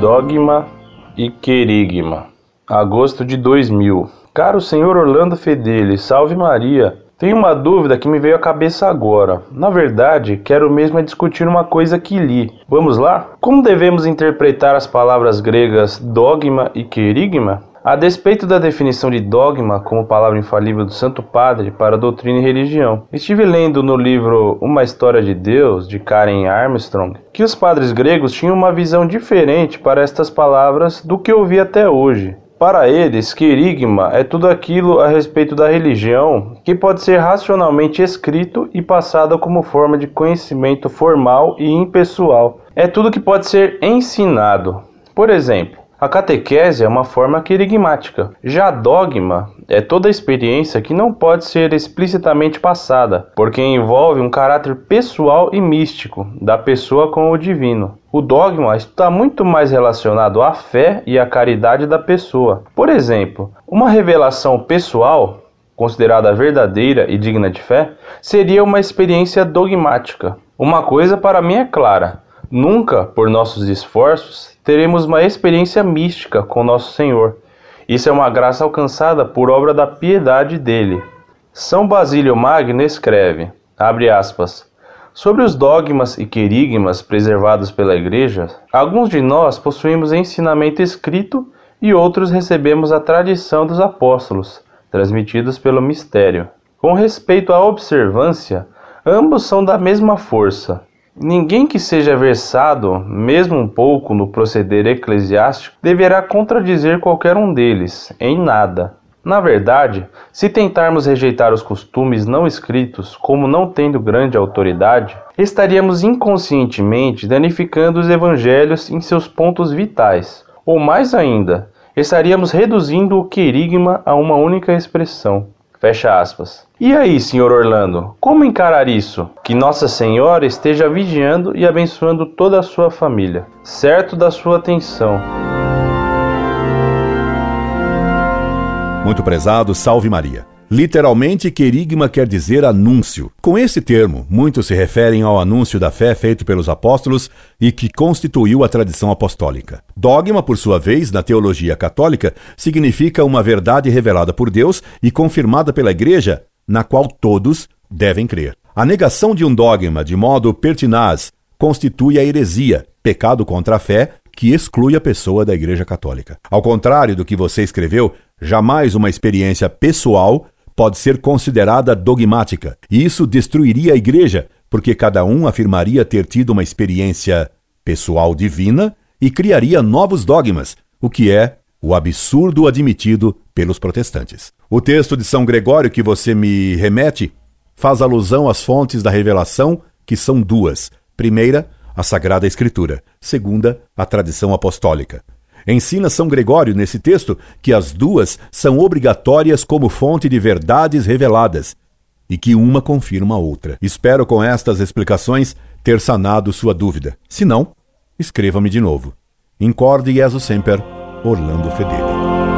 Dogma e Querigma. Agosto de 2000. Caro senhor Orlando Fedeli, salve Maria. Tenho uma dúvida que me veio à cabeça agora. Na verdade, quero mesmo é discutir uma coisa que li. Vamos lá? Como devemos interpretar as palavras gregas dogma e querigma? A despeito da definição de dogma como palavra infalível do Santo Padre para doutrina e religião, estive lendo no livro Uma História de Deus, de Karen Armstrong, que os padres gregos tinham uma visão diferente para estas palavras do que eu vi até hoje. Para eles, querigma é tudo aquilo a respeito da religião que pode ser racionalmente escrito e passado como forma de conhecimento formal e impessoal. É tudo que pode ser ensinado. Por exemplo, a catequese é uma forma querigmática. Já dogma é toda experiência que não pode ser explicitamente passada, porque envolve um caráter pessoal e místico da pessoa com o divino. O dogma está muito mais relacionado à fé e à caridade da pessoa. Por exemplo, uma revelação pessoal, considerada verdadeira e digna de fé, seria uma experiência dogmática. Uma coisa para mim é clara: nunca, por nossos esforços, teremos uma experiência mística com Nosso Senhor. Isso é uma graça alcançada por obra da piedade dele. São Basílio Magno escreve, abre aspas, Sobre os dogmas e querigmas preservados pela Igreja, alguns de nós possuímos ensinamento escrito e outros recebemos a tradição dos apóstolos, transmitidos pelo mistério. Com respeito à observância, ambos são da mesma força, Ninguém que seja versado, mesmo um pouco, no proceder eclesiástico, deverá contradizer qualquer um deles, em nada. Na verdade, se tentarmos rejeitar os costumes não escritos como não tendo grande autoridade, estaríamos inconscientemente danificando os evangelhos em seus pontos vitais, ou mais ainda, estaríamos reduzindo o querigma a uma única expressão. Fecha aspas. E aí, senhor Orlando, como encarar isso? Que Nossa Senhora esteja vigiando e abençoando toda a sua família. Certo da sua atenção. Muito prezado, salve Maria. Literalmente, querigma quer dizer anúncio. Com esse termo, muitos se referem ao anúncio da fé feito pelos apóstolos e que constituiu a tradição apostólica. Dogma, por sua vez, na teologia católica, significa uma verdade revelada por Deus e confirmada pela Igreja, na qual todos devem crer. A negação de um dogma de modo pertinaz constitui a heresia, pecado contra a fé, que exclui a pessoa da Igreja Católica. Ao contrário do que você escreveu, jamais uma experiência pessoal pode ser considerada dogmática. E isso destruiria a igreja, porque cada um afirmaria ter tido uma experiência pessoal divina e criaria novos dogmas, o que é o absurdo admitido pelos protestantes. O texto de São Gregório que você me remete faz alusão às fontes da revelação, que são duas. Primeira, a Sagrada Escritura. Segunda, a tradição apostólica. Ensina São Gregório nesse texto que as duas são obrigatórias como fonte de verdades reveladas e que uma confirma a outra. Espero com estas explicações ter sanado sua dúvida. Se não, escreva-me de novo. Incorde Jesus Semper, Orlando Fedeli.